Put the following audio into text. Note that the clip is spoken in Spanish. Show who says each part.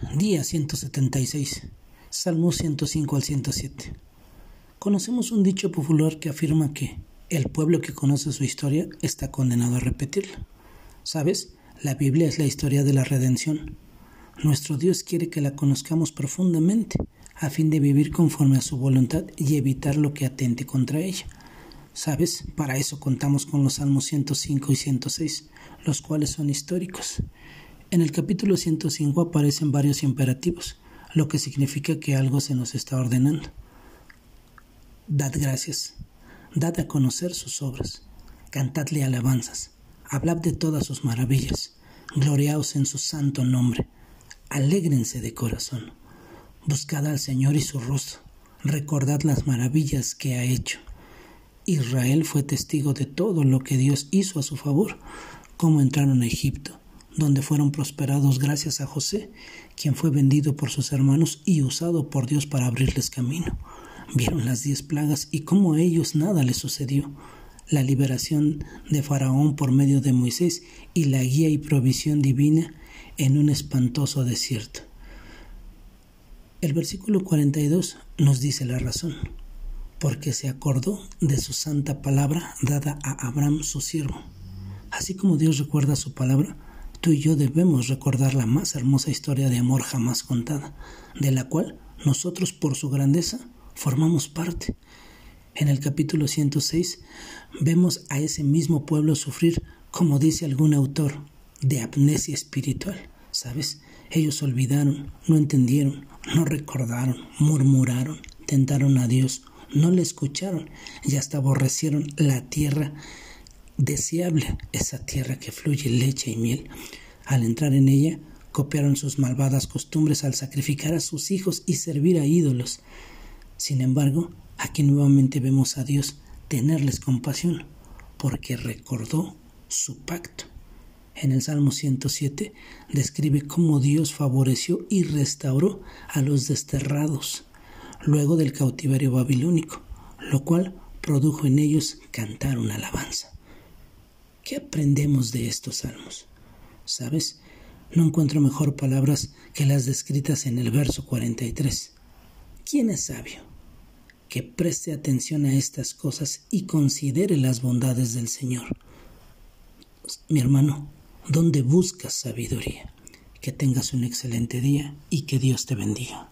Speaker 1: Día 176. Salmo 105 al 107. Conocemos un dicho popular que afirma que el pueblo que conoce su historia está condenado a repetirla. ¿Sabes? La Biblia es la historia de la redención. Nuestro Dios quiere que la conozcamos profundamente, a fin de vivir conforme a su voluntad y evitar lo que atente contra ella. ¿Sabes? Para eso contamos con los Salmos 105 y 106, los cuales son históricos. En el capítulo 105 aparecen varios imperativos, lo que significa que algo se nos está ordenando. Dad gracias, dad a conocer sus obras, cantadle alabanzas, hablad de todas sus maravillas, gloriaos en su santo nombre, alégrense de corazón, buscad al Señor y su rostro, recordad las maravillas que ha hecho. Israel fue testigo de todo lo que Dios hizo a su favor, cómo entraron a Egipto, donde fueron prosperados gracias a José, quien fue vendido por sus hermanos y usado por Dios para abrirles camino. Vieron las diez plagas y cómo a ellos nada les sucedió. La liberación de Faraón por medio de Moisés y la guía y provisión divina en un espantoso desierto. El versículo 42 nos dice la razón, porque se acordó de su santa palabra dada a Abraham su siervo. Así como Dios recuerda su palabra, Tú y yo debemos recordar la más hermosa historia de amor jamás contada, de la cual nosotros por su grandeza formamos parte. En el capítulo 106 vemos a ese mismo pueblo sufrir, como dice algún autor, de amnesia espiritual. ¿Sabes? Ellos olvidaron, no entendieron, no recordaron, murmuraron, tentaron a Dios, no le escucharon y hasta aborrecieron la tierra deseable esa tierra que fluye leche y miel. Al entrar en ella, copiaron sus malvadas costumbres al sacrificar a sus hijos y servir a ídolos. Sin embargo, aquí nuevamente vemos a Dios tenerles compasión, porque recordó su pacto. En el Salmo 107 describe cómo Dios favoreció y restauró a los desterrados luego del cautiverio babilónico, lo cual produjo en ellos cantar una alabanza. ¿Qué aprendemos de estos salmos? ¿Sabes? No encuentro mejor palabras que las descritas en el verso 43. ¿Quién es sabio? Que preste atención a estas cosas y considere las bondades del Señor. Mi hermano, ¿dónde buscas sabiduría? Que tengas un excelente día y que Dios te bendiga.